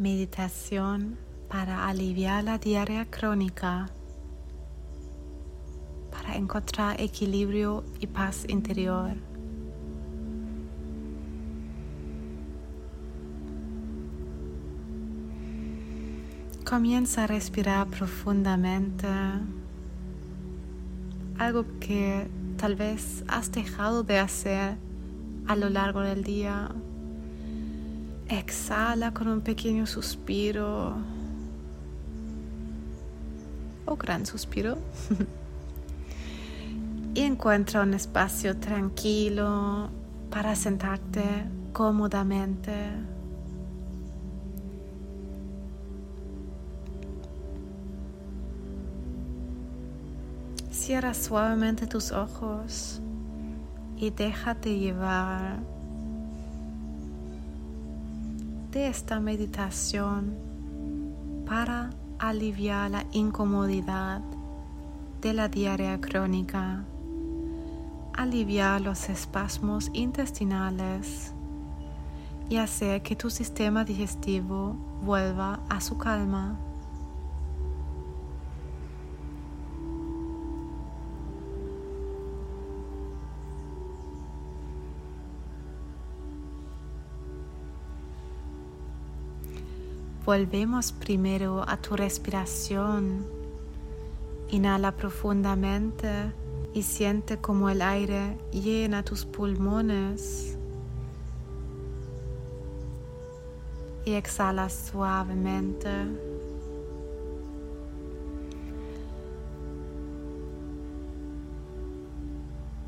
meditación para aliviar la diarrea crónica, para encontrar equilibrio y paz interior. Comienza a respirar profundamente, algo que tal vez has dejado de hacer a lo largo del día. Exhala con un pequeño suspiro o gran suspiro y encuentra un espacio tranquilo para sentarte cómodamente. Cierra suavemente tus ojos y déjate llevar de esta meditación para aliviar la incomodidad de la diarrea crónica, aliviar los espasmos intestinales y hacer que tu sistema digestivo vuelva a su calma. Volvemos primero a tu respiración. Inhala profundamente y siente como el aire llena tus pulmones. Y exhala suavemente.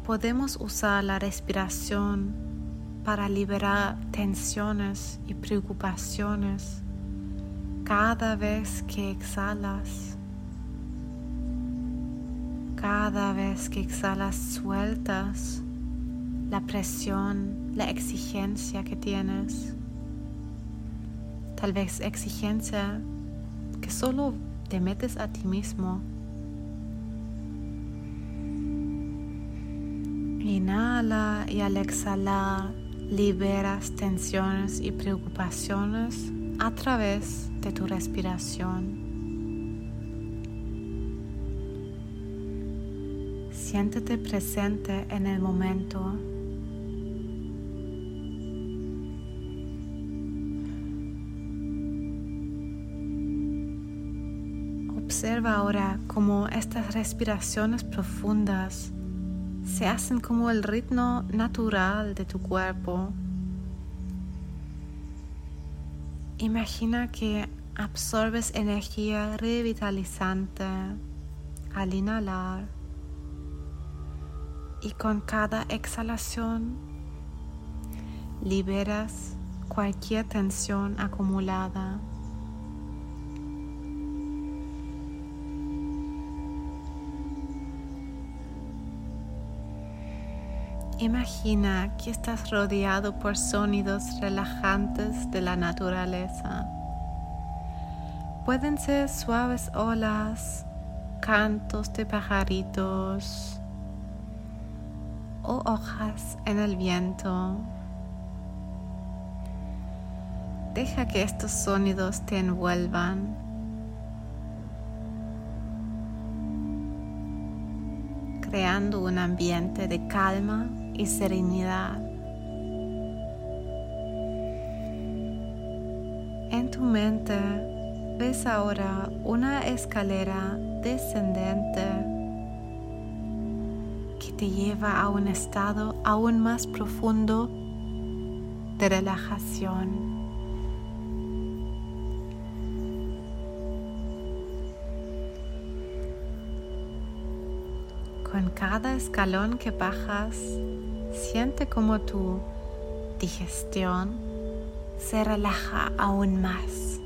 Podemos usar la respiración para liberar tensiones y preocupaciones cada vez que exhalas, cada vez que exhalas sueltas la presión, la exigencia que tienes. Tal vez exigencia que solo te metes a ti mismo. Inhala y al exhalar liberas tensiones y preocupaciones a través de tu respiración. Siéntete presente en el momento. Observa ahora cómo estas respiraciones profundas se hacen como el ritmo natural de tu cuerpo Imagina que absorbes energía revitalizante al inhalar y con cada exhalación liberas cualquier tensión acumulada. Imagina que estás rodeado por sonidos relajantes de la naturaleza. Pueden ser suaves olas, cantos de pajaritos o hojas en el viento. Deja que estos sonidos te envuelvan creando un ambiente de calma y serenidad. En tu mente ves ahora una escalera descendente que te lleva a un estado aún más profundo de relajación. Con cada escalón que bajas, siente como tu digestión se relaja aún más.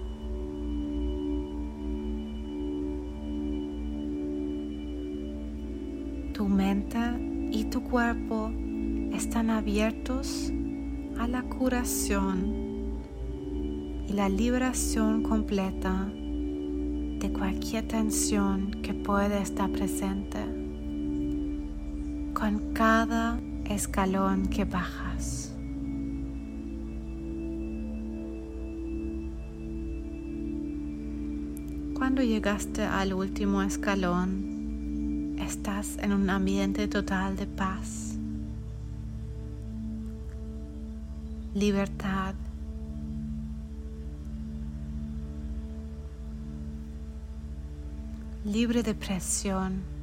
Tu mente y tu cuerpo están abiertos a la curación y la liberación completa de cualquier tensión que pueda estar presente con cada escalón que bajas. cuando llegaste al último escalón, estás en un ambiente total de paz, libertad, libre de presión.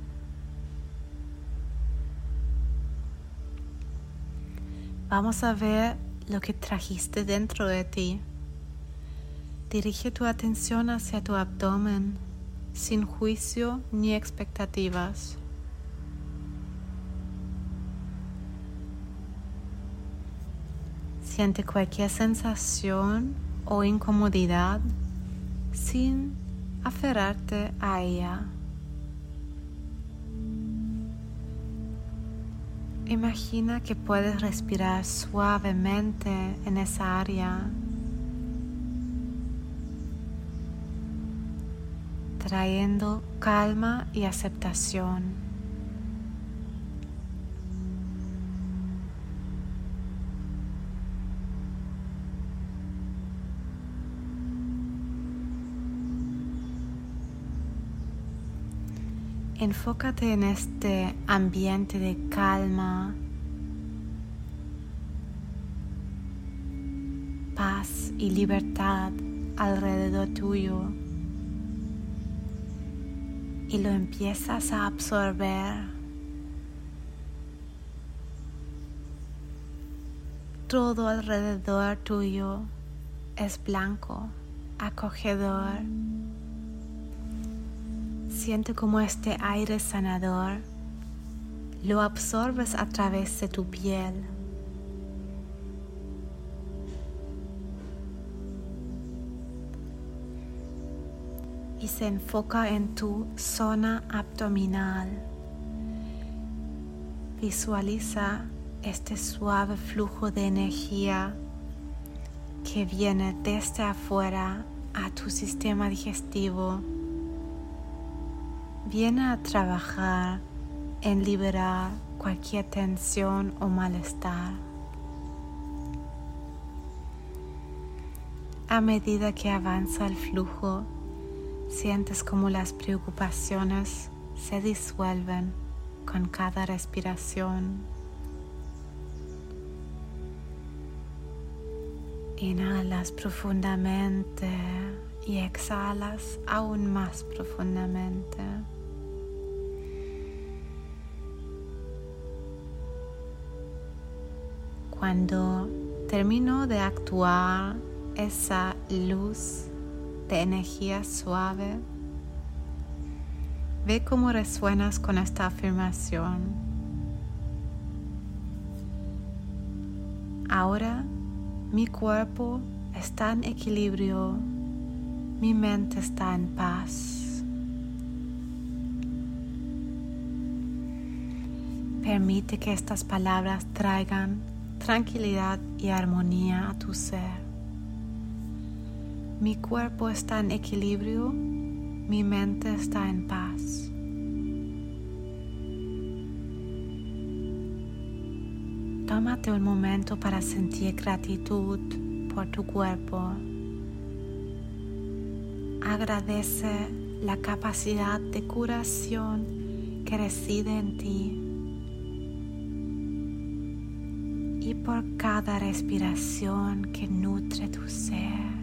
Vamos a ver lo que trajiste dentro de ti. Dirige tu atención hacia tu abdomen sin juicio ni expectativas. Siente cualquier sensación o incomodidad sin aferrarte a ella. Imagina que puedes respirar suavemente en esa área, trayendo calma y aceptación. Enfócate en este ambiente de calma, paz y libertad alrededor tuyo y lo empiezas a absorber. Todo alrededor tuyo es blanco, acogedor Siente como este aire sanador lo absorbes a través de tu piel. Y se enfoca en tu zona abdominal. Visualiza este suave flujo de energía que viene desde afuera a tu sistema digestivo viene a trabajar en liberar cualquier tensión o malestar. A medida que avanza el flujo, sientes como las preocupaciones se disuelven con cada respiración. Inhalas profundamente y exhalas aún más profundamente. Cuando termino de actuar esa luz de energía suave, ve cómo resuenas con esta afirmación. Ahora mi cuerpo está en equilibrio, mi mente está en paz. Permite que estas palabras traigan tranquilidad y armonía a tu ser. Mi cuerpo está en equilibrio, mi mente está en paz. Tómate un momento para sentir gratitud por tu cuerpo. Agradece la capacidad de curación que reside en ti. Por cada respiración que nutre tu ser.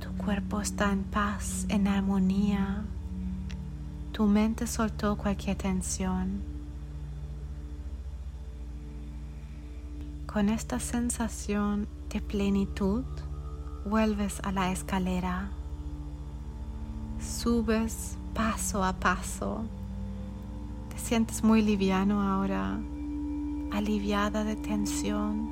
Tu cuerpo está en paz, en armonía. Tu mente soltó cualquier tensión. Con esta sensación de plenitud, vuelves a la escalera. Subes paso a paso sientes muy liviano ahora, aliviada de tensión.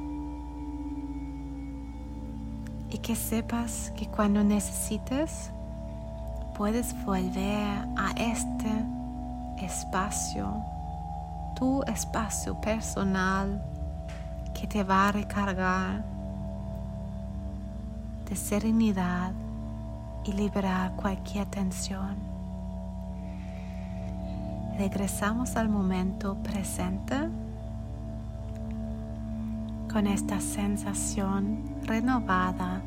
Y que sepas que cuando necesites, puedes volver a este espacio, tu espacio personal que te va a recargar de serenidad y liberar cualquier tensión regresamos al momento presente con esta sensación renovada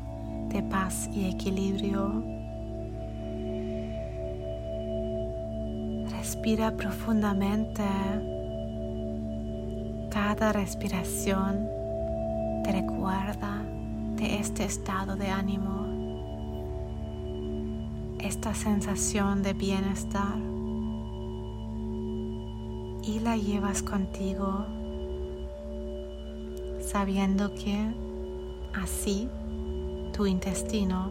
de paz y equilibrio. Respira profundamente. Cada respiración te recuerda de este estado de ánimo, esta sensación de bienestar y la llevas contigo sabiendo que así tu intestino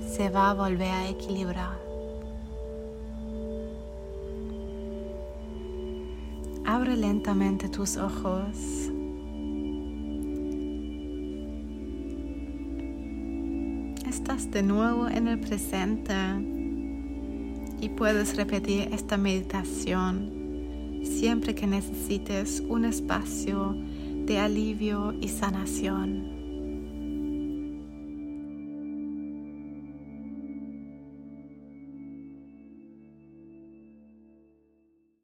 se va a volver a equilibrar. Abre lentamente tus ojos. Estás de nuevo en el presente y puedes repetir esta meditación siempre que necesites un espacio de alivio y sanación.